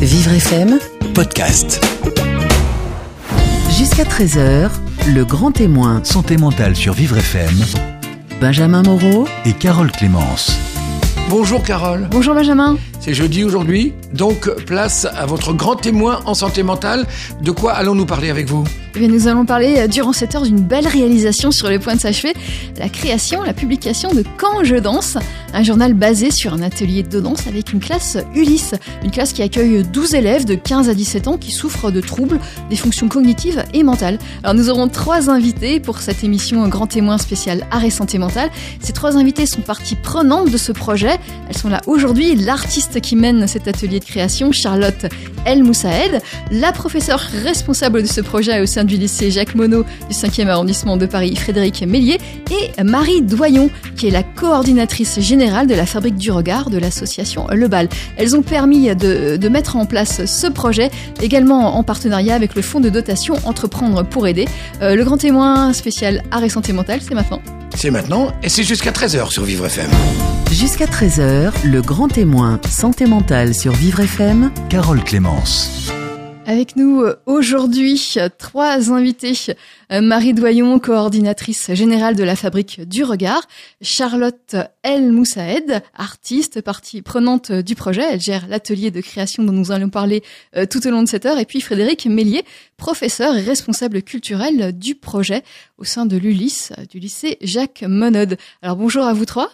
Vivre FM, podcast. jusqu'à 13h, le grand témoin, Santé mentale sur Vivre FM Benjamin Moreau, et Carole Clémence. Bonjour Carole, Bonjour Benjamin. c'est jeudi aujourd'hui, donc place à votre grand témoin en santé mentale. De quoi allons-nous parler avec vous? Nous allons parler euh, durant cette heure d'une belle réalisation sur le point de s'achever, la création, la publication de Quand je danse, un journal basé sur un atelier de danse avec une classe Ulysse, une classe qui accueille 12 élèves de 15 à 17 ans qui souffrent de troubles des fonctions cognitives et mentales. Alors nous aurons trois invités pour cette émission Grand témoin spécial art et santé mentale. Ces trois invités sont partie prenante de ce projet. Elles sont là aujourd'hui, l'artiste qui mène cet atelier de création, Charlotte El Moussaed, la professeure responsable de ce projet au sein du lycée Jacques Monod du 5e arrondissement de Paris, Frédéric Mélier, et Marie Doyon, qui est la coordinatrice générale de la Fabrique du Regard de l'association Le Bal. Elles ont permis de, de mettre en place ce projet, également en partenariat avec le fonds de dotation Entreprendre pour aider. Euh, le grand témoin spécial art et santé mentale, c'est maintenant. C'est maintenant et c'est jusqu'à 13h sur Vivre FM. jusqu'à 13h, le grand témoin, santé mentale sur Vivre FM, Carole Clémence. Avec nous euh, aujourd'hui, euh, trois invités. Euh, Marie Doyon, coordinatrice générale de la Fabrique du Regard. Charlotte El Moussaed, artiste, partie prenante du projet. Elle gère l'atelier de création dont nous allons parler euh, tout au long de cette heure. Et puis Frédéric Mélier, professeur et responsable culturel du projet au sein de l'ULIS, euh, du lycée Jacques Monod. Alors bonjour à vous trois.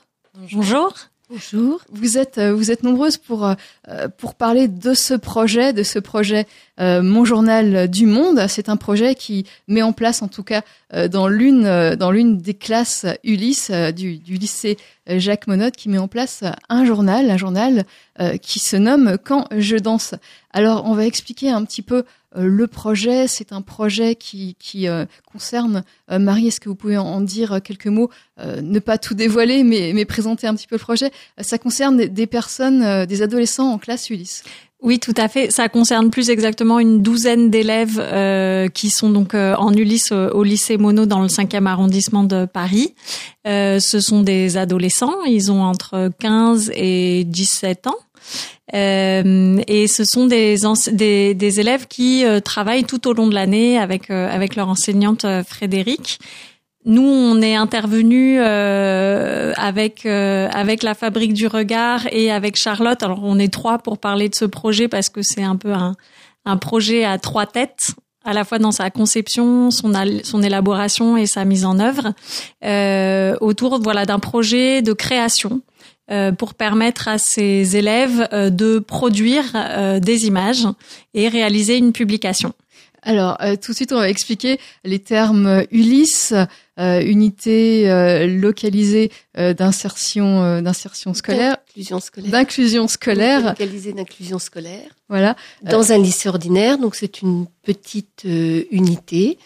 Bonjour. Bonjour. Vous êtes euh, vous êtes nombreuses pour euh, pour parler de ce projet, de ce projet euh, Mon journal du monde. C'est un projet qui met en place, en tout cas euh, dans l'une euh, dans l'une des classes Ulysse euh, du, du lycée euh, Jacques Monod, qui met en place un journal, un journal euh, qui se nomme Quand je danse. Alors on va expliquer un petit peu euh, le projet. C'est un projet qui qui euh, concerne euh, Marie. Est-ce que vous pouvez en, dire quelques mots euh, Ne pas tout dévoiler, mais mais présenter un petit peu le projet? Ça concerne des- personnes, euh, des adolescents en classe Ulysse. Oui, tout à fait. Ça concerne plus exactement une douzaine d'élèves euh, qui sont donc euh, en Ulysse euh, au lycée Monod dans le 5e arrondissement de Paris. Ce sont des adolescents, ils ont entre 15 et 17 ans. Et ce sont des, élèves qui travaillent tout au long de l'année avec, avec leur enseignante Frédéric. Nous, on est intervenu euh, avec euh, avec la Fabrique du Regard et avec Charlotte. Alors, on est trois pour parler de ce projet parce que c'est un peu un, un projet à trois têtes, à la fois dans sa conception, son son élaboration et sa mise en œuvre, euh, autour voilà d'un projet de création euh, pour permettre à ces élèves euh, de produire euh, des images et réaliser une publication. Alors, tout de suite, on va expliquer les termes Ulysse, unité euh, localisée euh, d'insertion euh, d'insertion scolaire, D'inclusion scolaire. d'inclusion scolaire. Localisée d'inclusion scolaire. Voilà. Dans un lycée ordinaire, donc c'est une petite euh, unité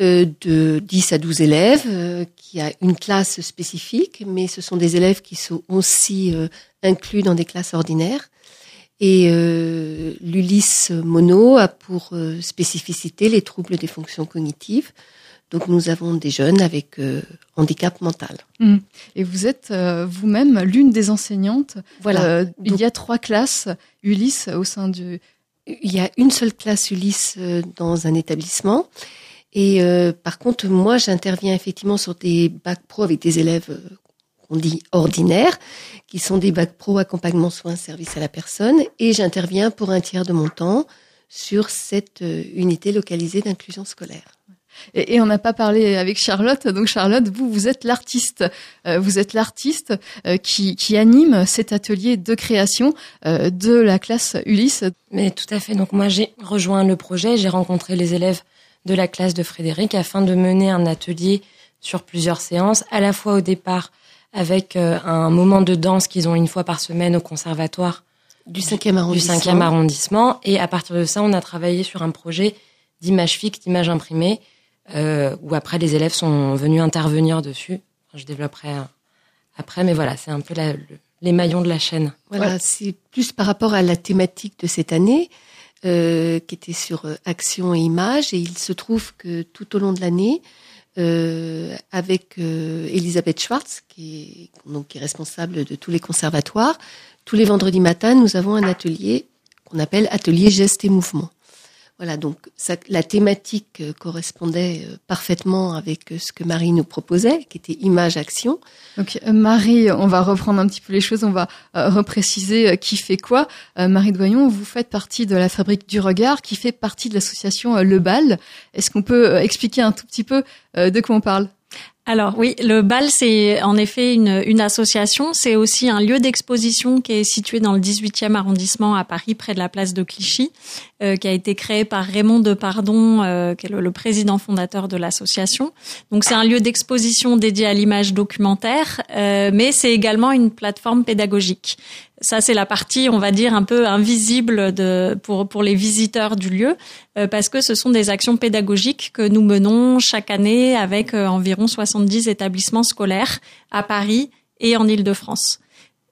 euh, de 10 à 12 élèves euh, qui a une classe spécifique, mais ce sont des élèves qui sont aussi euh, inclus dans des classes ordinaires. Et euh, l'Ulysse Mono a pour euh, spécificité les troubles des fonctions cognitives. Donc nous avons des jeunes avec euh, handicap mental. Et vous êtes euh, vous-même l'une des enseignantes. Voilà. Euh, il y a trois classes Ulysse au sein du. Il y a une seule classe Ulysse dans un établissement. Et par contre, moi, j'interviens effectivement sur des bacs pro avec des élèves qu'on dit ordinaires, qui sont des bacs pro accompagnement soins service à la personne. Et j'interviens pour un tiers de mon temps sur cette unité localisée d'inclusion scolaire. Et, et on n'a pas parlé avec Charlotte. Donc Charlotte, vous, vous êtes l'artiste. Euh, vous êtes l'artiste euh, qui, qui anime cet atelier de création euh, de la classe Ulysse. Mais tout à fait. Donc moi, j'ai rejoint le projet, j'ai rencontré les élèves de la classe de Frédéric afin de mener un atelier sur plusieurs séances, à la fois au départ avec un moment de danse qu'ils ont une fois par semaine au conservatoire Du 5e du arrondissement. 5e arrondissement. Et à partir de ça, on a travaillé sur un projet d'image fixe, d'image imprimée, euh, où après les élèves sont venus intervenir dessus. Enfin, je développerai après, mais voilà, c'est un peu la- le- les maillons de la chaîne. Voilà, c'est plus par rapport à la thématique de cette année, euh, qui était sur euh, action et image. Et il se trouve que tout au long de l'année, euh, avec euh, Elisabeth Schwartz, qui est, donc, qui est responsable de tous les conservatoires, tous les vendredis matins, nous avons un atelier qu'on appelle atelier gestes et mouvements. Voilà, donc ça, la thématique euh, correspondait euh, parfaitement avec euh, ce que Marie nous proposait, qui était image-action. Donc Marie, on va reprendre un petit peu les choses, on va repréciser qui fait quoi. Marie Doyon, vous faites partie de la Fabrique du Regard, qui fait partie de l'association Le Bal. Est-ce qu'on peut expliquer un tout petit peu de quoi on parle? Alors oui, le BAL, c'est en effet une, association. C'est aussi un lieu d'exposition qui est situé dans le 18e arrondissement à Paris, près de la place de Clichy, euh, qui a été créé par Raymond Depardon, euh, qui est le, président fondateur de l'association. Donc c'est un lieu d'exposition dédié à l'image documentaire, euh, mais c'est également une plateforme pédagogique. Ça, c'est la partie, on va dire, un peu invisible pour, pour les visiteurs du lieu, euh, parce que ce sont des actions pédagogiques que nous menons chaque année avec euh, environ 70 établissements scolaires à Paris et en Île-de-France.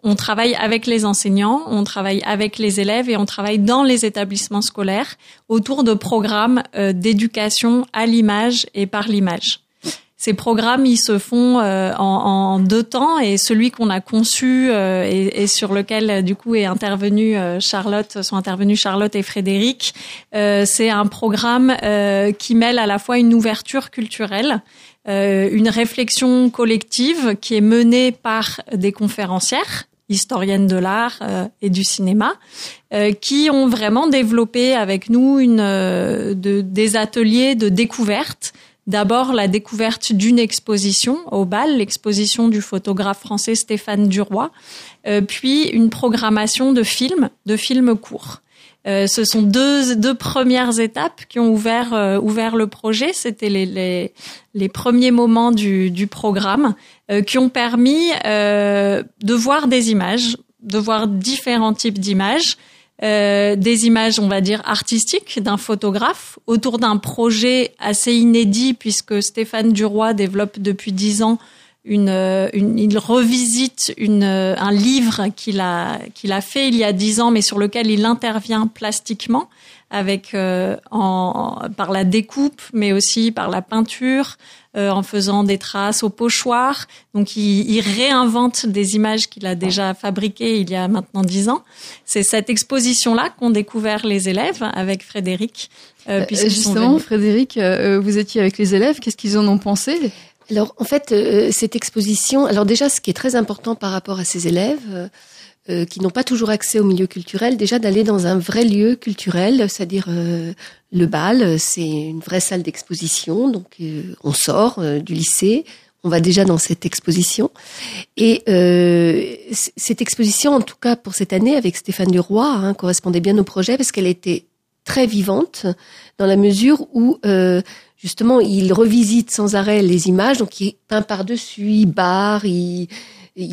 On travaille avec les enseignants, on travaille avec les élèves et on travaille dans les établissements scolaires autour de programmes euh, d'éducation à l'image et par l'image. Ces programmes, ils se font euh, en, deux temps et celui qu'on a conçu euh, et, sur lequel du coup est intervenu euh, Charlotte, sont intervenus Charlotte et Frédéric, c'est un programme qui mêle à la fois une ouverture culturelle, une réflexion collective qui est menée par des conférencières historiennes de l'art et du cinéma, qui ont vraiment développé avec nous une, de, des ateliers de découverte D'abord, la découverte d'une exposition au bal, l'exposition du photographe français Stéphane Duroy, euh, puis une programmation de films, de films courts. Euh, ce sont deux, deux premières étapes qui ont ouvert, euh, ouvert le projet. C'était les, les, les, premiers moments du, du programme qui ont permis de voir des images, de voir différents types d'images, euh, des images, on va dire, artistiques d'un photographe autour d'un projet assez inédit puisque Stéphane Duroy développe depuis dix ans une, euh, une, il revisite une, euh, un livre qu'il a qu'il a fait il y a dix ans, mais sur lequel il intervient plastiquement avec en, par la découpe, mais aussi par la peinture, euh, en faisant des traces au pochoir. Donc il, il réinvente des images qu'il a déjà fabriquées il y a maintenant dix ans. C'est cette exposition-là qu'ont découvert les élèves avec Frédéric. Euh, euh justement, Frédéric, euh, vous étiez avec les élèves. Qu'est-ce qu'ils en ont pensé? Alors en fait, cette exposition, alors déjà ce qui est très important par rapport à ces élèves, euh, qui n'ont pas toujours accès au milieu culturel, déjà d'aller dans un vrai lieu culturel, c'est-à-dire euh, le bal, c'est une vraie salle d'exposition, donc euh, on sort du lycée, on va déjà dans cette exposition. Et cette exposition, en tout cas pour cette année, avec Stéphane Duroy, hein, correspondait bien au projet parce qu'elle était très vivante dans la mesure où justement il revisite sans arrêt les images, donc il peint par-dessus, il barre, il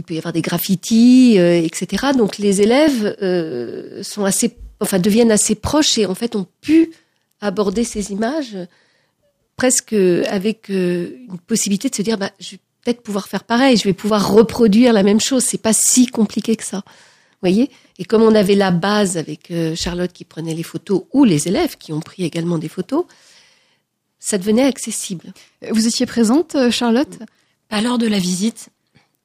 peut y avoir des graffitis, euh, etc. Donc les élèves euh, sont assez, enfin deviennent assez proches et en fait ont pu aborder ces images presque avec euh, une possibilité de se dire, bah, je vais peut-être pouvoir faire pareil, je vais pouvoir reproduire la même chose. C'est pas si compliqué que ça, voyez? Et comme on avait la base avec Charlotte qui prenait les photos ou les élèves qui ont pris également des photos, ça devenait accessible. Vous étiez présente, Charlotte? Pas lors de la visite,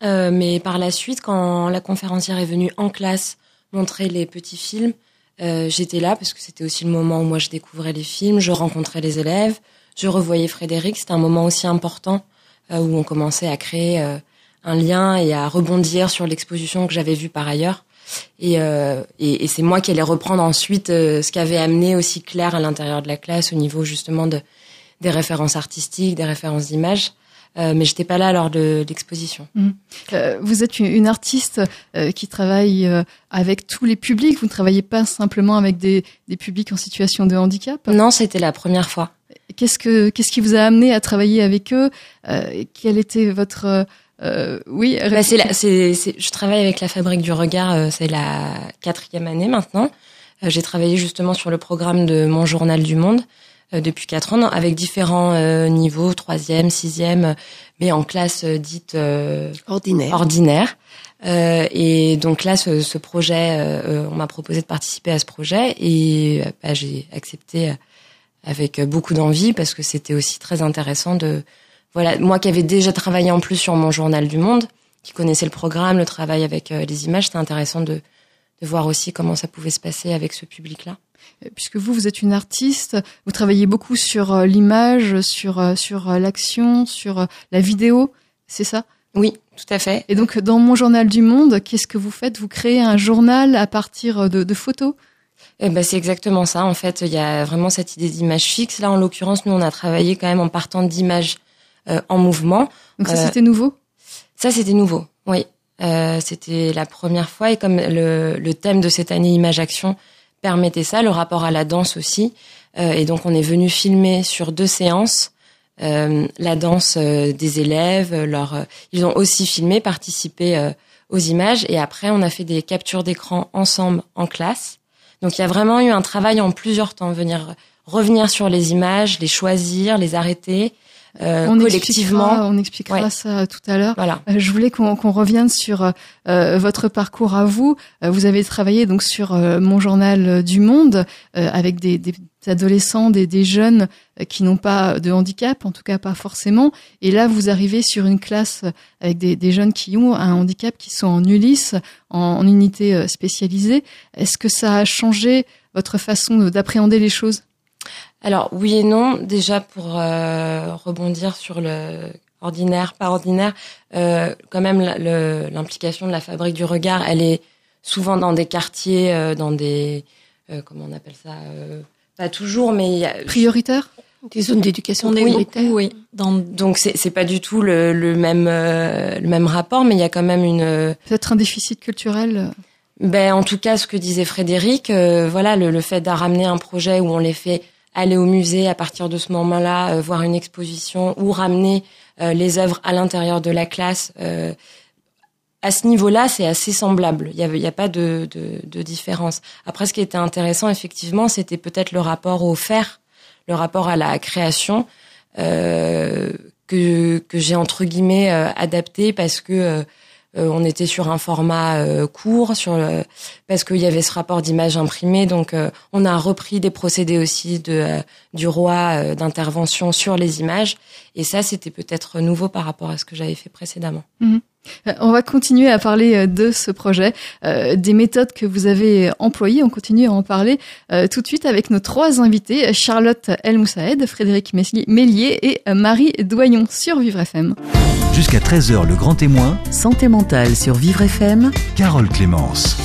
euh, mais par la suite, quand la conférencière est venue en classe montrer les petits films, euh, j'étais là parce que c'était aussi le moment où moi je découvrais les films, je rencontrais les élèves, je revoyais Frédéric. C'était un moment aussi important euh, où on commençait à créer un lien et à rebondir sur l'exposition que j'avais vue par ailleurs. Et, et, et c'est moi qui allais reprendre ensuite ce qu'avait amené aussi Claire à l'intérieur de la classe au niveau justement de, des références artistiques, des références d'images. Euh, mais j'étais pas là lors de l'exposition. Mmh. Euh, vous êtes une, artiste euh, qui travaille euh, avec tous les publics. Vous ne travaillez pas simplement avec des, des publics en situation de handicap? Non, c'était la première fois. Qu'est-ce que qu'est-ce qui vous a amené à travailler avec eux? Quel était votre oui bah, c'est, c'est, je travaille avec la Fabrique du Regard. c'est la quatrième année maintenant. j'ai travaillé justement sur le programme de Mon Journal du Monde. Euh, depuis quatre ans avec différents euh, niveaux, troisième, sixième, mais en classe euh, dite ordinaire. ordinaire. et donc là, ce, ce projet, on m'a proposé de participer à ce projet et bah, j'ai accepté avec beaucoup d'envie parce que c'était aussi très intéressant de voilà moi qui avais déjà travaillé en plus sur mon journal du Monde, qui connaissait le programme, le travail avec les images, c'était intéressant de de voir aussi comment ça pouvait se passer avec ce public-là. Euh, puisque vous, vous êtes une artiste, vous travaillez beaucoup sur euh, l'image, sur euh, sur l'action, sur la vidéo, c'est ça? Oui, tout à fait. Et donc, dans mon journal du monde, qu'est-ce que vous faites? Vous créez un journal à partir de, de photos? Eh ben, c'est exactement ça. En fait, il y a vraiment cette idée d'image fixe. Là, en l'occurrence, nous, on a travaillé quand même en partant d'images en mouvement. Donc ça, c'était nouveau? Ça, c'était nouveau, oui. Euh, c'était la première fois et comme le, le thème de cette année Image Action permettait ça, le rapport à la danse aussi. Euh, et donc on est venu filmer sur deux séances euh, la danse euh, des élèves. Leur, ils ont aussi filmé, participé aux images. Et après, on a fait des captures d'écran ensemble en classe. Donc il y a vraiment eu un travail en plusieurs temps, venir revenir sur les images, les choisir, les arrêter, euh, on collectivement. Expliquera, on expliquera ça tout à l'heure. Voilà. Euh, je voulais qu'on revienne sur euh, votre parcours à vous. vous avez travaillé donc sur mon journal du Monde avec des, des, adolescents, des, des jeunes qui n'ont pas de handicap, en tout cas pas forcément. Et là, vous arrivez sur une classe avec des, des jeunes qui ont un handicap, qui sont en Ulysse, en, en unité spécialisée. Est-ce que ça a changé votre façon d'appréhender les choses? Alors oui et non. Déjà pour euh, rebondir sur le ordinaire, pas ordinaire, euh, quand même l'implication de la fabrique du regard, elle est souvent dans des quartiers, euh, dans des comment on appelle ça Pas toujours, mais prioritaire. Des zones d'éducation prioritaire. Oui, Dans... Donc c'est c'est pas du tout le, le même le même rapport, mais il y a quand même une peut-être un déficit culturel. Ben en tout cas, ce que disait Frédéric, voilà le, le fait de ramener un projet où on les fait aller au musée à partir de ce moment-là, euh, voir une exposition ou ramener euh, les œuvres à l'intérieur de la classe. Euh, à ce niveau-là, c'est assez semblable. Il n'y a, a, pas de, de, de, différence. Après, ce qui était intéressant, effectivement, c'était peut-être le rapport au faire, le rapport à la création que, que j'ai entre guillemets adapté parce que euh, on était sur un format euh, court, sur parce qu'il y avait ce rapport d'image imprimée. Donc, euh, on a repris des procédés aussi de du roi d'intervention sur les images. Et ça, c'était peut-être nouveau par rapport à ce que j'avais fait précédemment. Mhm. On va continuer à parler de ce projet, des méthodes que vous avez employées. On continue à en parler tout de suite avec nos trois invités, Charlotte El Moussaed, Frédéric Mélier et Marie Doyon sur Vivre FM. Jusqu'à 13h, le grand témoin. Santé mentale sur Vivre FM. Carole Clémence.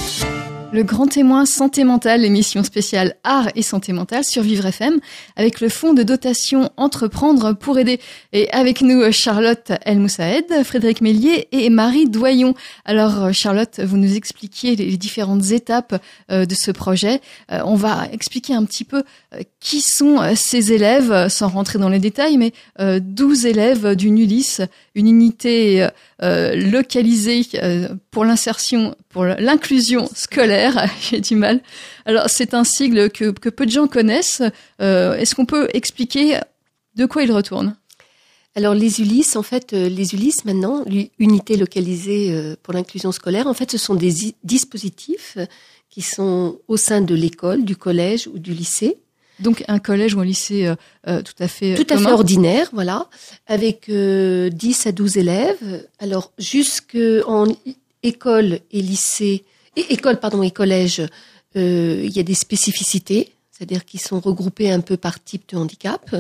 Le grand témoin santé mentale, émission spéciale art et santé mentale sur Vivre FM, avec le fonds de dotation Entreprendre pour aider. Et avec nous, Charlotte El Moussaed, Frédéric Mélier et Marie Doyon. Alors, Charlotte, vous nous expliquiez les différentes étapes euh, de ce projet. Euh, on va expliquer un petit peu euh, qui sont ces élèves, sans rentrer dans les détails, mais 12 élèves d'une Ulysse, une unité localisée pour l'insertion, pour l'inclusion scolaire j'ai du mal. Alors c'est un sigle que, peu de gens connaissent. Euh, est-ce qu'on peut expliquer de quoi il retourne? Alors les Ulysses, en fait, euh, les Ulysses maintenant, l'unité localisée euh, pour l'inclusion scolaire, en fait, ce sont des dispositifs qui sont au sein de l'école, du collège ou du lycée. Donc un collège ou un lycée tout à fait tout à fait ordinaire, voilà, avec 10 à 12 élèves. Alors jusque en école et lycée, et école, pardon, et collège, euh, il y a des spécificités, c'est-à-dire qu'ils sont regroupés un peu par type de handicap.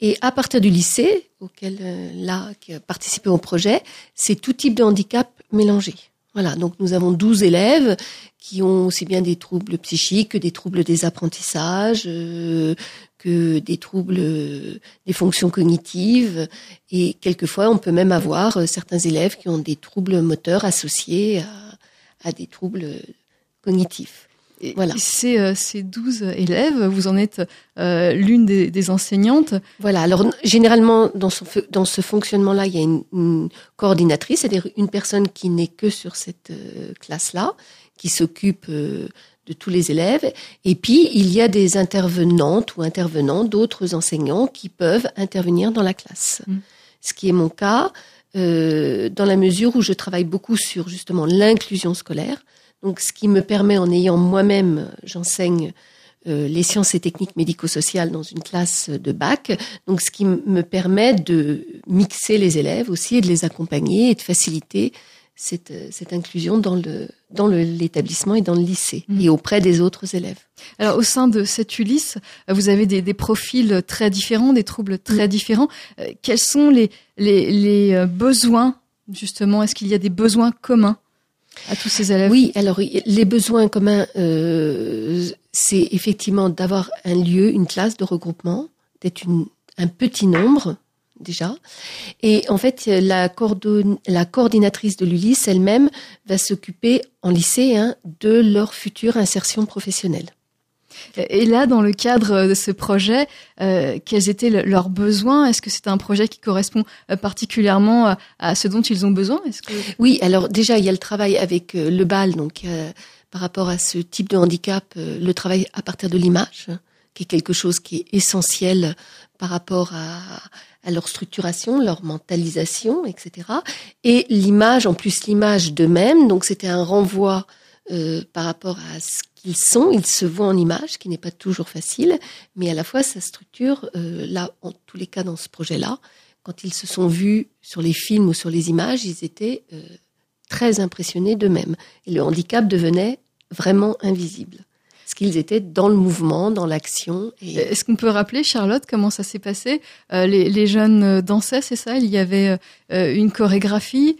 Et à partir du lycée, auquel euh, là, qui a participé au projet, c'est tout type de handicap mélangé. Voilà, donc nous avons 12 élèves qui ont aussi bien des troubles psychiques que des troubles des apprentissages, euh, que des troubles euh, des fonctions cognitives. Et quelquefois, on peut même avoir euh, certains élèves qui ont des troubles moteurs associés à à des troubles cognitifs. Voilà. Ces, euh, ces 12 élèves, vous en êtes euh, l'une des, des, enseignantes. Voilà. Alors généralement dans, son, dans ce fonctionnement-là, il y a une, coordinatrice, c'est-à-dire une personne qui n'est que sur cette euh, classe-là, qui s'occupe euh, de tous les élèves. Et puis il y a des intervenantes ou intervenants, d'autres enseignants qui peuvent intervenir dans la classe. Mmh. Ce qui est mon cas. Euh, dans la mesure où je travaille beaucoup sur justement l'inclusion scolaire. Donc, ce qui me permet, en ayant moi-même, j'enseigne euh, les sciences et techniques médico-sociales dans une classe de bac. Donc, ce qui me permet de mixer les élèves aussi et de les accompagner et de faciliter cette, cette inclusion dans le dans le- l'établissement et dans le lycée Mhm. et auprès des autres élèves. Alors au sein de cette Ulysse, euh, vous avez des, des profils très différents, des troubles très différents. Euh, Quels sont les, les, les euh, besoins justement? Est-ce qu'il y a des besoins communs? Oui, alors les besoins communs, euh, c'est effectivement d'avoir un lieu, une classe de regroupement, d'être un petit nombre déjà. Et en fait, la, coordinatrice de l'Ulysse elle-même va s'occuper en lycée hein, de leur future insertion professionnelle. Et là, dans le cadre de ce projet, euh, quels étaient le- leurs besoins? Est-ce que c'est un projet qui correspond euh, particulièrement à, ce dont ils ont besoin? Oui, alors déjà, il y a le travail avec euh, le BAL, donc euh, par rapport à ce type de handicap, euh, le travail à partir de l'image, qui est quelque chose qui est essentiel par rapport à, leur structuration, leur mentalisation, etc. Et l'image, en plus l'image d'eux-mêmes, donc c'était un renvoi euh, par rapport à ce qu'ils sont, ils se voient en image, qui n'est pas toujours facile, mais à la fois sa structure, euh, là, en tous les cas dans ce projet-là, quand ils se sont vus sur les films ou sur les images, ils étaient euh, très impressionnés d'eux-mêmes. Et le handicap devenait vraiment invisible. Parce qu'ils étaient dans le mouvement, dans l'action. Et... Est-ce qu'on peut rappeler, Charlotte, comment ça s'est passé? Euh, les, jeunes euh, dansaient, c'est ça? Il y avait euh, une chorégraphie?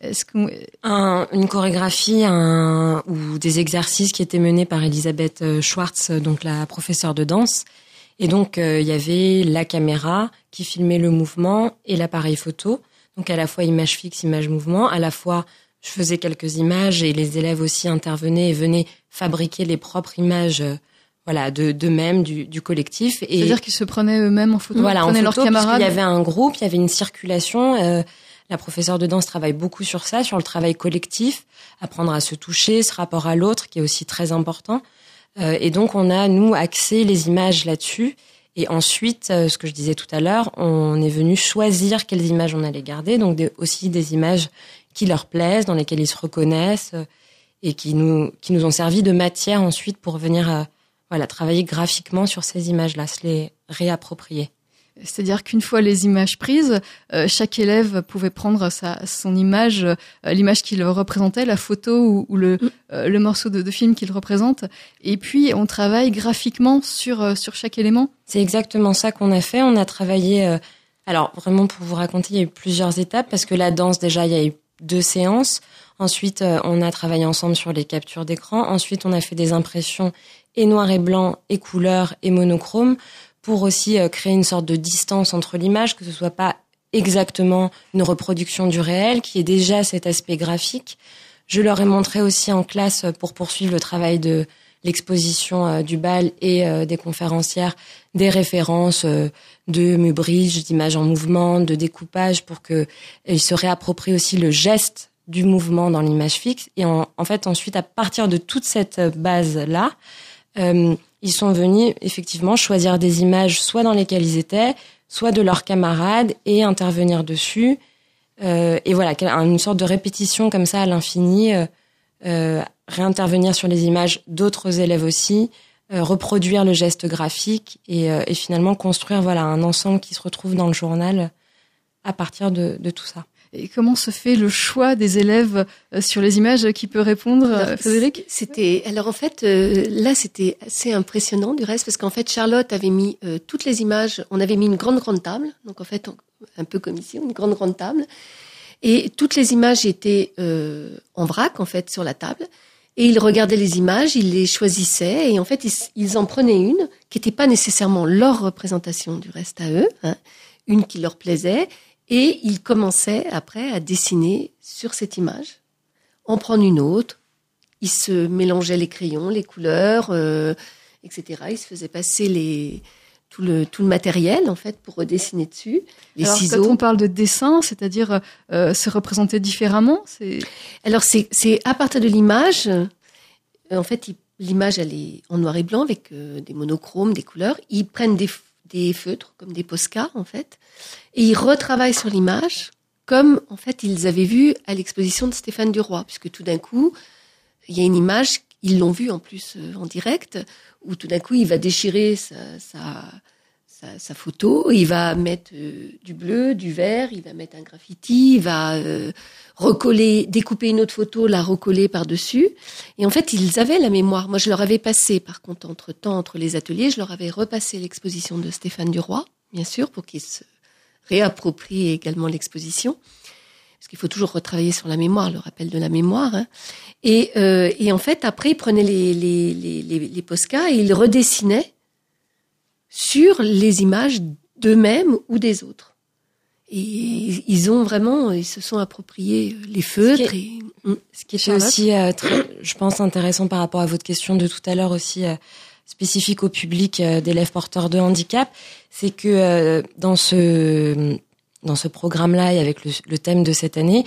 Est-ce qu'on Un- une chorégraphie un, ou des exercices qui étaient menés par Elisabeth euh, Schwartz, euh, donc la professeure de danse. Et donc, euh, il y avait la caméra qui filmait le mouvement et l'appareil photo. Donc, à la fois image fixe, image mouvement. À la fois, je faisais quelques images et les élèves aussi intervenaient et venaient fabriquer les propres images euh, voilà, de d'eux-mêmes, du, du collectif. Et C'est-à-dire qu'ils se prenaient eux-mêmes en photo, voilà, ils en photo, leurs camarades. Il y avait un groupe, il y avait une circulation. euh, la professeure de danse travaille beaucoup sur ça, sur le travail collectif, apprendre à se toucher, ce rapport à l'autre qui est aussi très important. Euh, et donc on a nous axé les images là-dessus. Et ensuite, euh, ce que je disais tout à l'heure, on est venu choisir quelles images on allait garder, donc des- aussi des images qui leur plaisent, dans lesquelles ils se reconnaissent euh, et qui nous qui nous ont servi de matière ensuite pour venir euh, voilà travailler graphiquement sur ces images-là, se les réapproprier. C'est-à-dire qu'une fois les images prises, euh, chaque élève pouvait prendre sa, son image, euh, l'image qu'il représentait, la photo ou, ou le, euh, le morceau de, de film qu'il représente, et puis on travaille graphiquement sur, sur chaque élément. C'est exactement ça qu'on a fait. On a travaillé. alors vraiment pour vous raconter, il y a eu plusieurs étapes parce que la danse déjà il y a eu deux séances. Ensuite, on a travaillé ensemble sur les captures d'écran. Ensuite, on a fait des impressions et noir et blanc et couleur et monochrome pour aussi euh, créer une sorte de distance entre l'image, que ce soit pas exactement une reproduction du réel, qui est déjà cet aspect graphique. Je leur ai montré aussi en classe euh, pour poursuivre le travail de l'exposition euh, du bal et des conférencières des références de mubridge, d'images en mouvement, de découpage pour que ils se réapproprient aussi le geste du mouvement dans l'image fixe. Et en, fait, ensuite, à partir de toute cette base-là, ils sont venus effectivement choisir des images soit dans lesquelles ils étaient, soit de leurs camarades et intervenir dessus. Euh, et voilà, une sorte de répétition comme ça à l'infini, euh, euh, réintervenir sur les images d'autres élèves aussi, reproduire le geste graphique et, et finalement construire voilà un ensemble qui se retrouve dans le journal à partir de, de tout ça. Et comment se fait le choix des élèves euh, sur les images Qui peut répondre, euh, Alors, Frédéric? C'était alors en fait euh, là c'était assez impressionnant du reste parce qu'en fait Charlotte avait mis euh, toutes les images. On avait mis une grande grande table, donc en fait on- un peu comme ici, une grande grande table, et toutes les images étaient euh, en vrac en fait sur la table. Et ils regardaient les images, ils les choisissaient et en fait ils, ils en prenaient une qui n'était pas nécessairement leur représentation du reste à eux, hein, une qui leur plaisait et ils commençaient après à dessiner sur cette image, en prendre une autre, ils se mélangeaient les crayons, les couleurs, euh, etc. Ils se faisaient passer les, tout, le, tout le matériel, en fait, pour redessiner dessus. Les Alors, ciseaux. Quand on parle de dessin, c'est-à-dire euh, se représenter différemment, c'est Alors, c'est c'est à partir de l'image. euh, en fait, l'image, elle est en noir et blanc avec euh, des monochromes, des couleurs. Ils prennent des, des feutres, comme des Posca, en fait, et ils retravaillent sur l'image, comme, en fait, ils avaient vu à l'exposition de Stéphane Duroy, puisque tout d'un coup, il y a une image, ils l'ont vue en plus euh, en direct, où tout d'un coup, il va déchirer sa, sa, sa, photo, il va mettre euh, du bleu, du vert, il va mettre un graffiti, il va euh, recoller, découper une autre photo, la recoller par-dessus. Et en fait, ils avaient la mémoire. Moi, je leur avais passé, par contre, entre temps, entre les ateliers, je leur avais repassé l'exposition de Stéphane Duroy, bien sûr, pour qu'ils se réapproprient également l'exposition. Parce qu'il faut toujours retravailler sur la mémoire, le rappel de la mémoire. hein. Et, euh, et en fait, après, ils prenaient les, les, les, les, et ils redessinaient sur les images d'eux-mêmes ou des autres. Et ils ont vraiment, ils se sont appropriés les feutres. Et. Ce qui Charlotte aussi, euh, très, je pense, intéressant par rapport à votre question de tout à l'heure aussi, euh, spécifique au public euh, d'élèves porteurs de handicap, c'est que dans ce dans ce programme-là et avec le, le thème de cette année,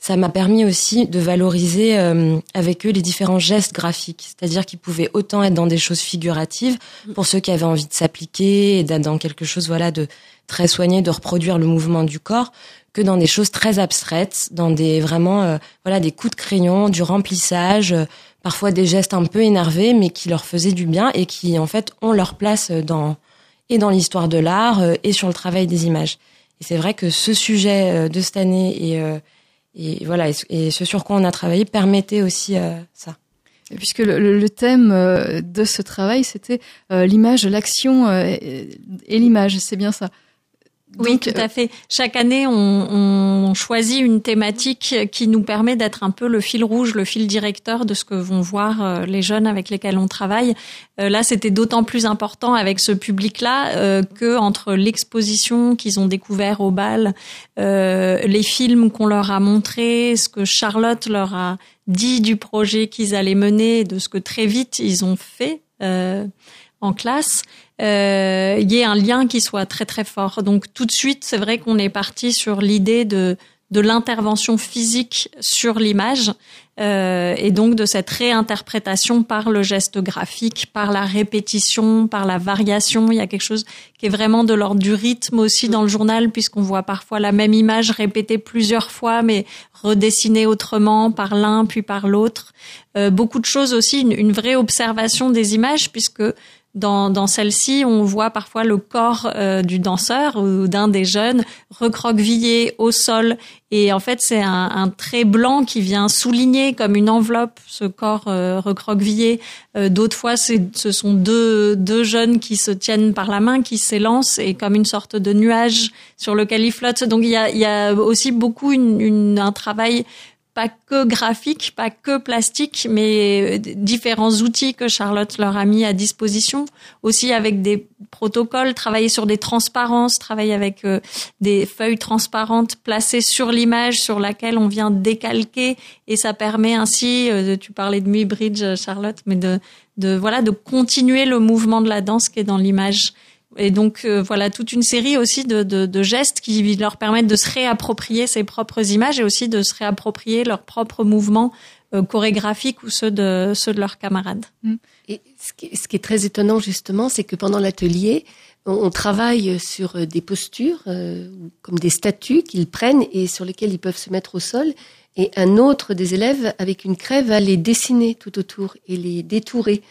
ça m'a permis aussi de valoriser euh, avec eux les différents gestes graphiques. C'est-à-dire qu'ils pouvaient autant être dans des choses figuratives pour ceux qui avaient envie de s'appliquer et d'être dans quelque chose voilà de très soigné, de reproduire le mouvement du corps, que dans des choses très abstraites, dans des vraiment euh, voilà des coups de crayon, du remplissage, euh, parfois des gestes un peu énervés, mais qui leur faisaient du bien et qui en fait ont leur place dans et dans l'histoire de l'art euh, et sur le travail des images. Et c'est vrai que ce sujet euh, de cette année et, euh, et voilà et, ce- sur quoi on a travaillé permettait aussi euh, ça. Puisque le, le- thème euh, de ce travail, c'était euh, l'image, l'action et l'image, c'est bien ça. Oui, Donc, tout euh, à fait. Chaque année, on, on choisit une thématique qui nous permet d'être un peu le fil rouge, le fil directeur de ce que vont voir euh, les jeunes avec lesquels on travaille. Euh, là, c'était d'autant plus important avec ce public-là euh, que entre l'exposition qu'ils ont découvert au bal, euh, les films qu'on leur a montrés, ce que Charlotte leur a dit du projet qu'ils allaient mener, de ce que très vite ils ont fait euh, en classe euh, il y ait un lien qui soit très très fort. Donc tout de suite, c'est vrai qu'on est parti sur l'idée de de l'intervention physique sur l'image euh, et donc de cette réinterprétation par le geste graphique, par la répétition, par la variation. Il y a quelque chose qui est vraiment de l'ordre du rythme aussi dans le journal, puisqu'on voit parfois la même image répétée plusieurs fois, mais redessinée autrement par l'un puis par l'autre. Euh, beaucoup de choses aussi, une, une vraie observation des images, puisque dans, dans celle-ci, on voit parfois le corps euh, du danseur ou d'un des jeunes recroquevillé au sol. Et en fait, c'est un, un trait blanc qui vient souligner comme une enveloppe ce corps euh, recroquevillé. Euh, D'autres fois, ce sont deux, deux jeunes qui se tiennent par la main, qui s'élancent et comme une sorte de nuage sur lequel ils flottent. Donc il y a, y a aussi beaucoup une, une- un travail pas que graphique, pas que plastique, mais euh, différents outils que Charlotte leur a mis à disposition, aussi avec des protocoles, travailler sur des transparences, travailler avec euh, des feuilles transparentes placées sur l'image sur laquelle on vient décalquer et ça permet ainsi, euh, tu parlais de Muybridge, Charlotte, mais de voilà de continuer le mouvement de la danse qui est dans l'image. Et donc euh, voilà toute une série aussi de, de, de gestes qui leur permettent de se réapproprier ses propres images et aussi de se réapproprier leurs propres mouvements euh, chorégraphiques ou ceux de ceux de leurs camarades. Et ce qui, ce qui est très étonnant justement, c'est que pendant l'atelier, on, travaille sur euh, des postures, euh, comme des statues qu'ils prennent et sur lesquelles ils peuvent se mettre au sol. Et un autre des élèves, avec une craie, va les dessiner tout autour et les détourer.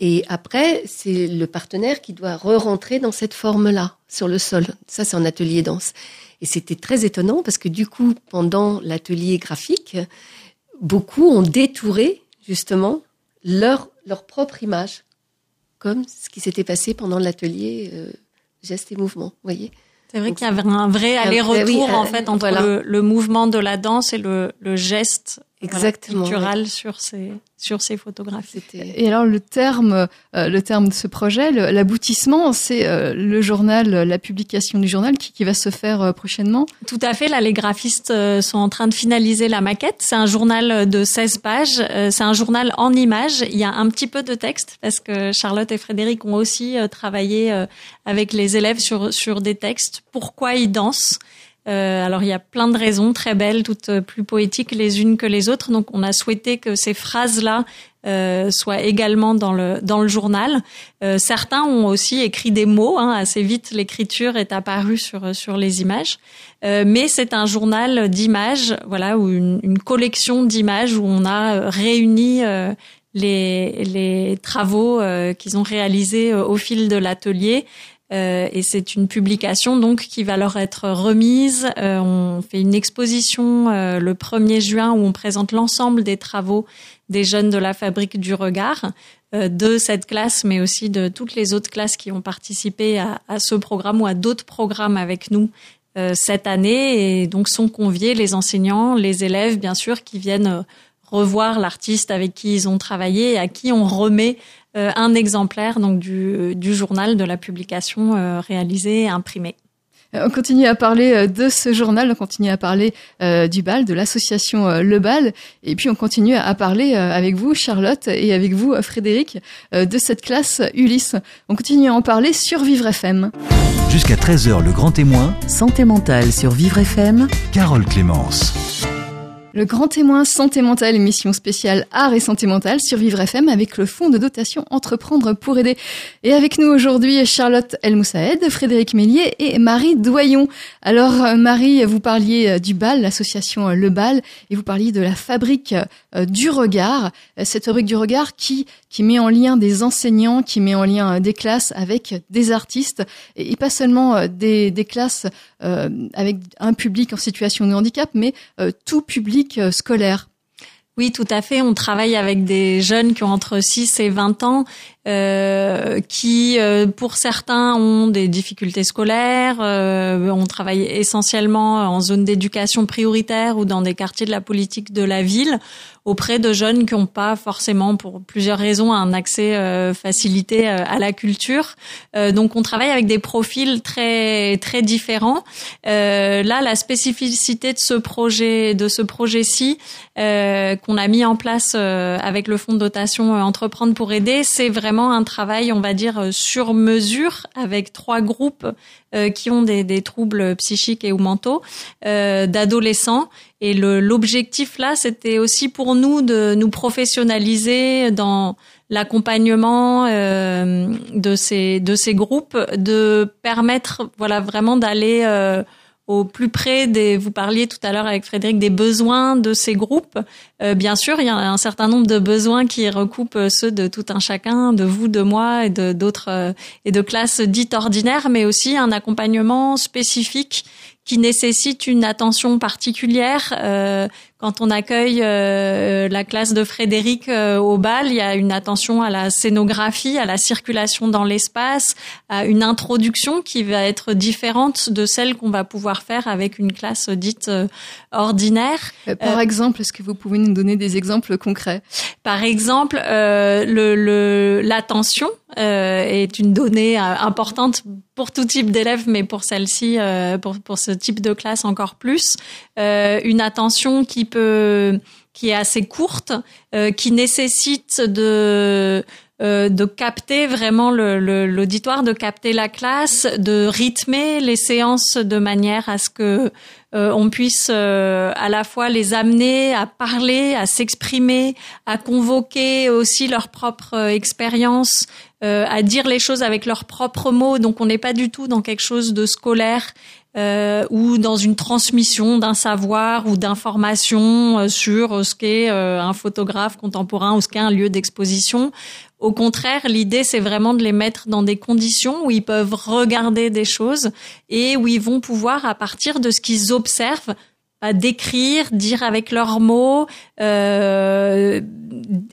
Et après, c'est le partenaire qui doit re-rentrer dans cette forme-là, sur le sol. Ça, c'est en atelier danse. Et c'était très étonnant parce que du coup, pendant l'atelier graphique, beaucoup ont détouré justement leur, leur propre image, comme ce qui s'était passé pendant l'atelier euh, gestes et mouvements. Vous voyez C'est vrai qu'il y avait un vrai aller-retour oui, en euh, fait entre voilà. le, le mouvement de la danse et le, le geste Exactement, pictural sur ces sur ces photographies. Et alors le terme, euh, le terme de ce projet, l'aboutissement, c'est euh, le journal, la publication du journal qui, qui va se faire euh, prochainement. Tout à fait. Là, les graphistes euh, sont en train de finaliser la maquette. C'est un journal de 16 pages. Euh, C'est un journal en images. Il y a un petit peu de texte parce que Charlotte et Frédéric ont aussi euh, travaillé euh, avec les élèves sur, sur des textes. Pourquoi ils dansent? Euh, alors il y a plein de raisons très belles, toutes euh, plus poétiques les unes que les autres. Donc on a souhaité que ces phrases-là euh, soient également dans le dans le journal. Certains ont aussi écrit des mots. Hein, assez vite, l'écriture est apparue sur sur les images. Mais c'est un journal d'images, voilà, ou une, une collection d'images où on a réuni les les travaux qu'ils ont réalisés au fil de l'atelier. Et c'est une publication donc qui va leur être remise. on fait une exposition le 1er juin où on présente l'ensemble des travaux des jeunes de la fabrique du regard de cette classe, mais aussi de toutes les autres classes qui ont participé à, ce programme ou à d'autres programmes avec nous euh, cette année et donc sont conviés les enseignants, les élèves bien sûr qui viennent euh, revoir l'artiste avec qui ils ont travaillé et à qui on remet euh, un exemplaire donc du, du journal de la publication réalisée et imprimée. On continue à parler euh, de ce journal, on continue à parler euh, du bal, de l'association euh, Le Bal, et puis on continue à parler avec vous, Charlotte, et avec vous, Frédéric, de cette classe Ulysse. On continue à en parler sur Vivre FM. Jusqu'à 13h, le grand témoin. Santé mentale sur Vivre FM. Carole Clémence. Le grand témoin santé mentale, émission spéciale art et santé mentale sur Vivre FM avec le fonds de dotation Entreprendre pour aider. Et avec nous aujourd'hui Charlotte El Moussaed, Frédéric Mélier et Marie Doyon. Alors euh, Marie, vous parliez euh, du bal, l'association euh, Le Bal, et vous parliez de la fabrique du regard, cette fabrique du regard qui qui met en lien des enseignants, qui met en lien des classes avec des artistes et, pas seulement des, des classes avec un public en situation de handicap, mais tout public euh, scolaire. Oui, tout à fait. On travaille avec des jeunes qui ont entre 6 et 20 ans euh, qui, euh, pour certains, ont des difficultés scolaires. Euh, on travaille essentiellement en zone d'éducation prioritaire ou dans des quartiers de la politique de la ville auprès de jeunes qui n'ont pas forcément, pour plusieurs raisons, un accès facilité à la culture. donc, on travaille avec des profils très très différents. là, la spécificité de ce projet, de ce projet-ci, qu'on a mis en place avec le fonds de dotation Entreprendre pour aider, c'est vraiment un travail, on va dire, euh, sur mesure avec trois groupes euh, qui ont des, troubles psychiques et ou mentaux euh, d'adolescents. Et l'objectif là, c'était aussi pour nous de nous professionnaliser dans l'accompagnement de ces de ces groupes, de permettre voilà vraiment d'aller au plus près des. Vous parliez tout à l'heure avec Frédéric des besoins de ces groupes. Euh, bien sûr, il y a un certain nombre de besoins qui recoupent ceux de tout un chacun, de vous, de moi et de d'autres euh, et de classes dites ordinaires, mais aussi un accompagnement spécifique qui nécessite une attention particulière. Euh, quand on accueille euh, la classe de Frédéric euh, au bal, il y a une attention à la scénographie, à la circulation dans l'espace, à une introduction qui va être différente de celle qu'on va pouvoir faire avec une classe dite ordinaire. Par exemple, est-ce que vous pouvez nous donner des exemples concrets? Par exemple, le l'attention est une donnée importante pour tout type d'élèves, mais pour celle-ci, pour, pour ce type de classe encore plus. une attention qui qui est assez courte, euh, qui nécessite de euh, de capter vraiment l'auditoire, de capter la classe, de rythmer les séances de manière à ce que euh, on puisse à la fois les amener à parler, à s'exprimer, à convoquer aussi leur propre expérience, à dire les choses avec leurs propres mots. Donc on n'est pas du tout dans quelque chose de scolaire euh, ou dans une transmission d'un savoir ou d'informations euh, sur ce qu'est euh, un photographe contemporain ou ce qu'est un lieu d'exposition. Au contraire, l'idée, c'est vraiment de les mettre dans des conditions où ils peuvent regarder des choses et où ils vont pouvoir, à partir de ce qu'ils observent, à décrire, dire avec leurs mots, euh,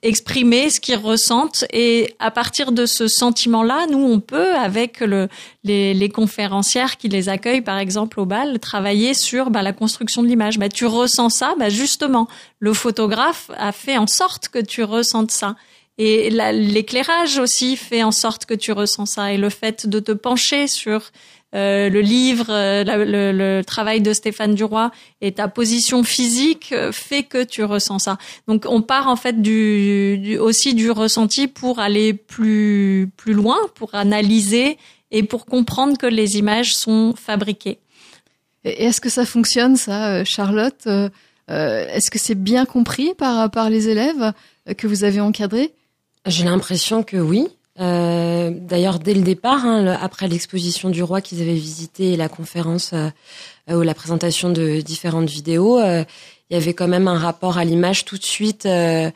exprimer ce qu'ils ressentent. Et à partir de ce sentiment-là, nous, on peut, avec le, les, les, conférencières qui les accueillent, par exemple au bal, travailler sur bah, la construction de l'image. Bah, tu ressens ça, bah, justement, le photographe a fait en sorte que tu ressentes ça. Et l'éclairage aussi fait en sorte que tu ressens ça. Et le fait de te pencher sur euh, le livre, euh, le, travail de Stéphane Duroy et ta position physique euh, fait que tu ressens ça. Donc on part en fait du, aussi du ressenti pour aller plus plus loin, pour analyser et pour comprendre que les images sont fabriquées. Et est-ce que ça fonctionne ça, Charlotte? Est-ce que c'est bien compris par par les élèves que vous avez encadrés? J'ai l'impression que oui. Euh, D'ailleurs, dès le départ, hein, après l'exposition du roi qu'ils avaient visité et la conférence euh, ou la présentation de différentes vidéos, euh, il y avait quand même un rapport à l'image tout de suite. Euh,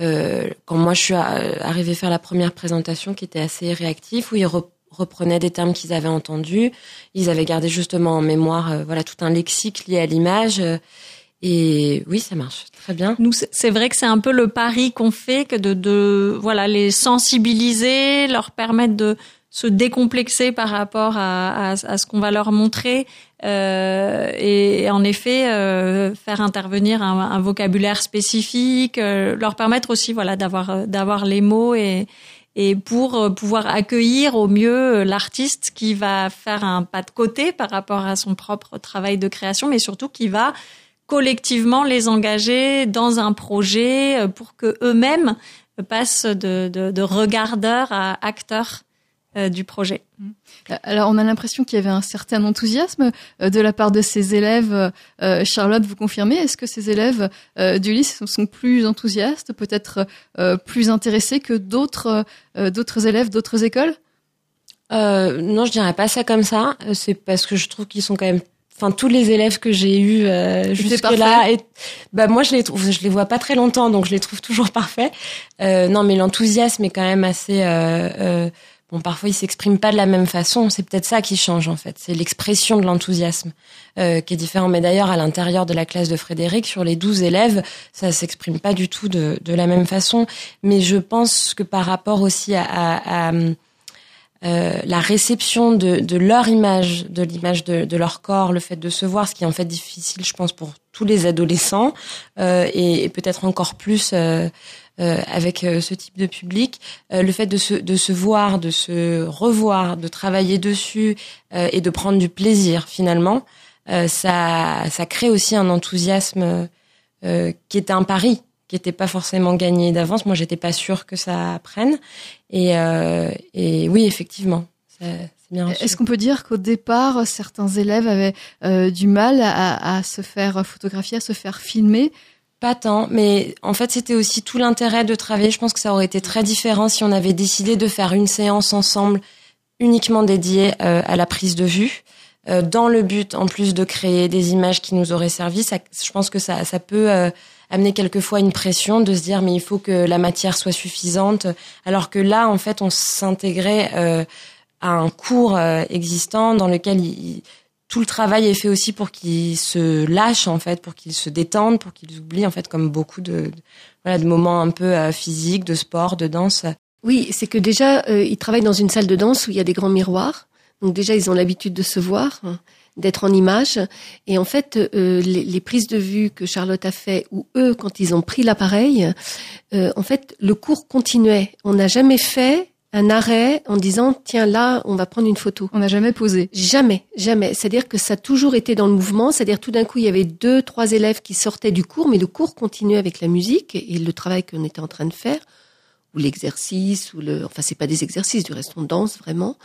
euh, quand moi je suis arrivée faire la première présentation, qui était assez réactif, où ils reprenaient des termes qu'ils avaient entendus. Ils avaient gardé justement en mémoire, voilà, tout un lexique lié à l'image. Et oui, ça marche Nous, c'est vrai que c'est un peu le pari qu'on fait, que de, de voilà les sensibiliser, leur permettre de se décomplexer par rapport à, ce qu'on va leur montrer euh, et, en effet euh, faire intervenir un, un, vocabulaire spécifique, euh, leur permettre aussi voilà d'avoir d'avoir les mots et et pour pouvoir accueillir au mieux l'artiste qui va faire un pas de côté par rapport à son propre travail de création, mais surtout qui va collectivement les engager dans un projet pour que eux-mêmes passent de, de, de regardeurs à acteurs euh, du projet. Euh, alors, on a l'impression qu'il y avait un certain enthousiasme euh, de la part de ces élèves. Charlotte, vous confirmez Est-ce que ces élèves du lycée sont plus enthousiastes, peut-être plus intéressés que d'autres d'autres élèves d'autres écoles? Non, je dirais pas ça comme ça. C'est parce que je trouve qu'ils sont quand même enfin tous les élèves que j'ai eus jusque là et bah moi je les trouve je les vois pas très longtemps donc je les trouve toujours parfaits euh, non mais l'enthousiasme est quand même assez euh, Bon, parfois ils s'expriment pas de la même façon. C'est peut-être ça qui change en fait. C'est l'expression de l'enthousiasme euh, qui est différent. Mais d'ailleurs, à l'intérieur de la classe de Frédéric, sur les douze élèves, ça s'exprime pas du tout de, de, la même façon. Mais je pense que par rapport aussi à, à, à euh, la réception de, de, leur image, de l'image de, de, leur corps, le fait de se voir, ce qui est en fait difficile, je pense, pour tous les adolescents euh, et, et peut-être encore plus euh, euh, avec euh, ce type de public, le fait de se, de se voir, de se revoir, de travailler dessus et de prendre du plaisir finalement, ça, ça crée aussi un enthousiasme qui était un pari qui n'était pas forcément gagné d'avance. Moi, j'étais pas sûre que ça prenne. Et, et oui, effectivement, Est-ce qu'on peut dire qu'au départ, certains élèves avaient du mal à, à, se faire photographier, à se faire filmer? Pas tant, mais en fait c'était aussi tout l'intérêt de travailler. Je pense que ça aurait été très différent si on avait décidé de faire une séance ensemble uniquement dédiée euh, à la prise de vue, euh, dans le but en plus de créer des images qui nous auraient servi. Ça, je pense que ça, ça peut euh, amener quelquefois une pression de se dire mais il faut que la matière soit suffisante, alors que là en fait on s'intégrait à un cours existant dans lequel il, tout le travail est fait aussi pour qu'ils se lâchent en fait, pour qu'ils se détendent, pour qu'ils oublient en fait comme beaucoup de, voilà de moments un peu euh, physiques, de sport, de danse. Oui, c'est que déjà euh, ils travaillent dans une salle de danse où il y a des grands miroirs. Donc déjà ils ont l'habitude de se voir, d'être en image. Et en fait euh, les, les, prises de vue que Charlotte a fait ou eux quand ils ont pris l'appareil, en fait le cours continuait. On n'a jamais fait un arrêt en disant tiens là on va prendre une photo. On n'a jamais posé. Jamais, jamais. C'est-à-dire que ça a toujours été dans le mouvement. C'est-à-dire tout d'un coup il y avait deux, trois élèves qui sortaient du cours, mais le cours continuait avec la musique et le travail qu'on était en train de faire ou l'exercice ou le enfin c'est pas des exercices du reste on danse vraiment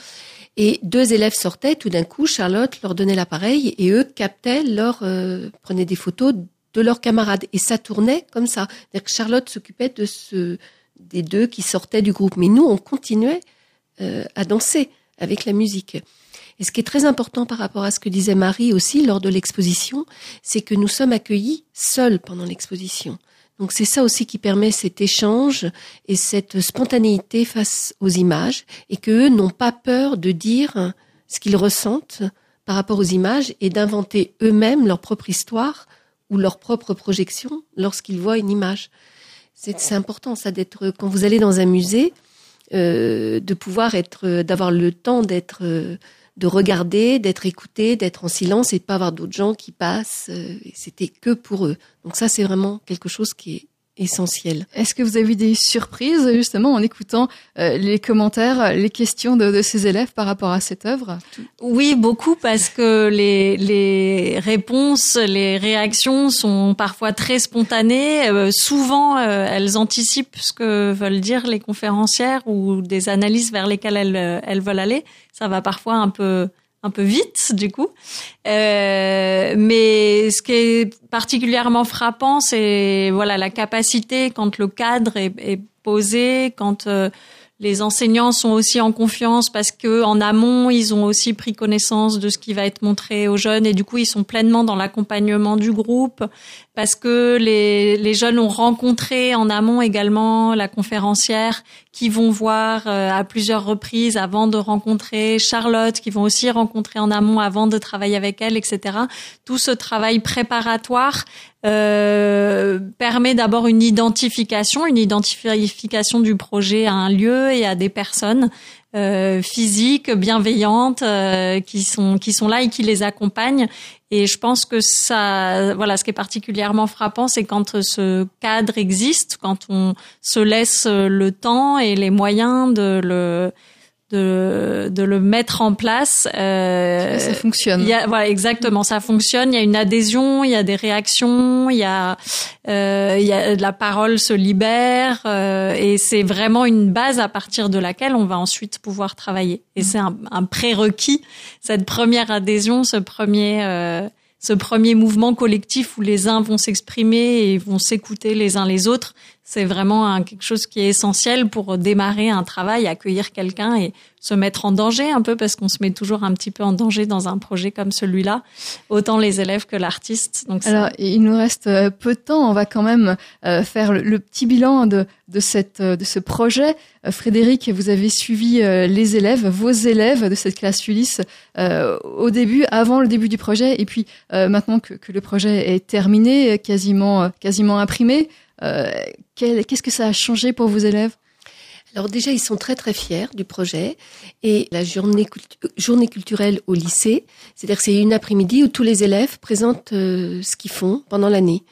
et deux élèves sortaient tout d'un coup Charlotte leur donnait l'appareil et eux captaient leur euh, prenaient des photos de leurs camarades et ça tournait comme ça que Charlotte s'occupait de ce des deux qui sortaient du groupe. Mais nous, on continuait euh, à danser avec la musique. Et ce qui est très important par rapport à ce que disait Marie aussi lors de l'exposition, c'est que nous sommes accueillis seuls pendant l'exposition. Donc c'est ça aussi qui permet cet échange et cette spontanéité face aux images et qu'eux n'ont pas peur de dire ce qu'ils ressentent par rapport aux images et d'inventer eux-mêmes leur propre histoire ou leur propre projection lorsqu'ils voient une image. C'est important ça d'être quand vous allez dans un musée, euh, de pouvoir être, d'avoir le temps d'être, euh, de regarder, d'être écouté, d'être en silence et de pas avoir d'autres gens qui passent. Euh, C'était que pour eux. Donc ça c'est vraiment quelque chose qui est essentiel. Est-ce que vous avez eu des surprises justement en écoutant euh, les commentaires, les questions de, de, ces élèves par rapport à cette œuvre? Oui, beaucoup parce que les, les réponses, les réactions sont parfois très spontanées. Euh, souvent, euh, elles anticipent ce que veulent dire les conférencières ou des analyses vers lesquelles elles, elles veulent aller. Ça va parfois un peu un peu vite du coup. Euh, mais ce qui est particulièrement frappant, c'est voilà la capacité quand le cadre est, posé, quand euh, les enseignants sont aussi en confiance parce que en amont ils ont aussi pris connaissance de ce qui va être montré aux jeunes et du coup ils sont pleinement dans l'accompagnement du groupe. Parce que les, les jeunes ont rencontré en amont également la conférencière qui vont voir euh, à plusieurs reprises avant de rencontrer Charlotte, qui vont aussi rencontrer en amont avant de travailler avec elle, etc. Tout ce travail préparatoire euh, permet d'abord une identification, une identification du projet à un lieu et à des personnes euh, physiques, bienveillantes, euh, qui sont qui sont là et qui les accompagnent. Et je pense que ça, voilà, ce qui est particulièrement frappant, c'est quand ce cadre existe, quand on se laisse le temps et les moyens de le de, de le mettre en place. Euh, ça fonctionne. Il y a, voilà, exactement, ça fonctionne. Il y a une adhésion, il y a des réactions, il y a, euh, il y a la parole se libère euh, et c'est vraiment une base à partir de laquelle on va ensuite pouvoir travailler. Et c'est un, un prérequis cette première adhésion, ce premier euh, ce premier mouvement collectif où les uns vont s'exprimer et vont s'écouter les uns les autres, c'est vraiment quelque chose qui est essentiel pour démarrer un travail, accueillir quelqu'un et se mettre en danger un peu parce qu'on se met toujours un petit peu en danger dans un projet comme celui-là, autant les élèves que l'artiste. Alors il nous reste euh, peu de temps, on va quand même euh, faire le, petit bilan de de cette euh, de ce projet. Frédéric, vous avez suivi les élèves, vos élèves de cette classe Ulysse au début, avant le début du projet, et puis maintenant que, que le projet est terminé, quasiment quasiment imprimé. Qu'est-ce que ça a changé pour vos élèves? Alors déjà, ils sont très très fiers du projet et la journée, culturelle au lycée, c'est-à-dire que c'est une après-midi où tous les élèves présentent euh, ce qu'ils font pendant l'année.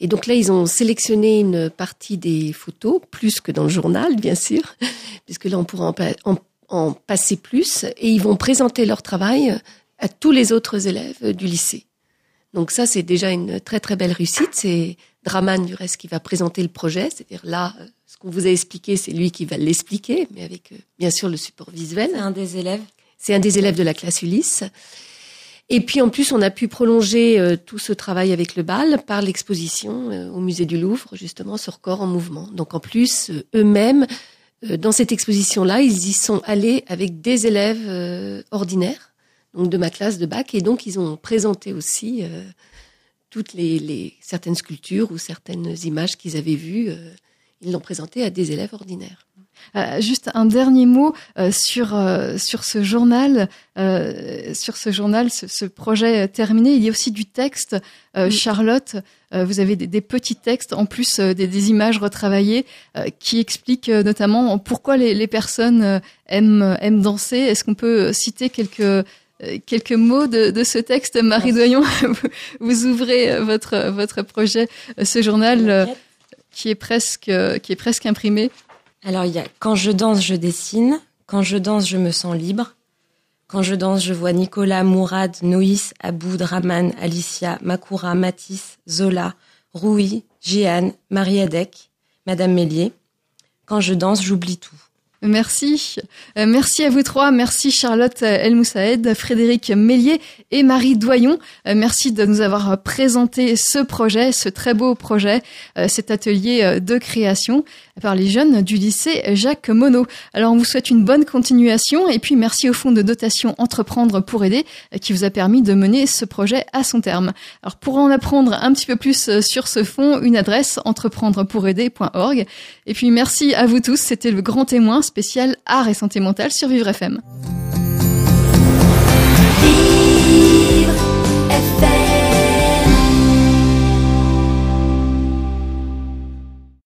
Et donc là, ils ont sélectionné une partie des photos, plus que dans le journal, bien sûr, puisque là, on pourra en, en passer plus, et ils vont présenter leur travail à tous les autres élèves du lycée. Donc ça, c'est déjà une très très belle réussite. C'est Draman du reste qui va présenter le projet, c'est-à-dire là, ce qu'on vous a expliqué, c'est lui qui va l'expliquer, mais avec euh, bien sûr le support visuel. C'est un des élèves. C'est un des élèves de la classe Ulysse. Et puis en plus, on a pu prolonger euh, tout ce travail avec le bal par l'exposition euh, au musée du Louvre, justement sur corps en mouvement. Donc en plus, eux-mêmes, dans cette exposition-là, ils y sont allés avec des élèves ordinaires, donc de ma classe de bac, et donc ils ont présenté aussi toutes les, certaines sculptures ou certaines images qu'ils avaient vues, euh, ils l'ont présenté à des élèves ordinaires. Euh, juste un dernier mot euh, sur sur ce journal, sur ce journal, ce, projet terminé. Il y a aussi du texte. Charlotte, vous avez des, petits textes en plus des, des, images retravaillées qui expliquent notamment pourquoi les, les personnes aiment aiment danser. Est-ce qu'on peut citer quelques euh, quelques mots de, de, ce texte. Marie Doyon, vous ouvrez euh, votre, votre projet, euh, ce journal qui est presque, qui est presque imprimé. Alors, il y a Quand je danse, je dessine. Quand je danse, je me sens libre. Quand je danse, je vois Nicolas, Mourad, Noïs, Aboud, Raman, Alicia, Makura, Matisse, Zola, Rouy, Jeanne, Marie-Adec, Madame Mélier. Quand je danse, j'oublie tout. Merci. Euh, merci à vous trois. Merci Charlotte El Moussaed, Frédéric Mélier et Marie Doyon. Euh, merci de nous avoir présenté ce projet, ce très beau projet, euh, cet atelier de création par les jeunes du lycée Jacques Monod. Alors on vous souhaite une bonne continuation et puis merci au fonds de dotation Entreprendre pour aider qui vous a permis de mener ce projet à son terme. Alors pour en apprendre un petit peu plus sur ce fonds, une adresse entreprendrepouraider.org. Et puis merci à vous tous. C'était le grand témoin spécial art et santé mentale sur Vivre FM.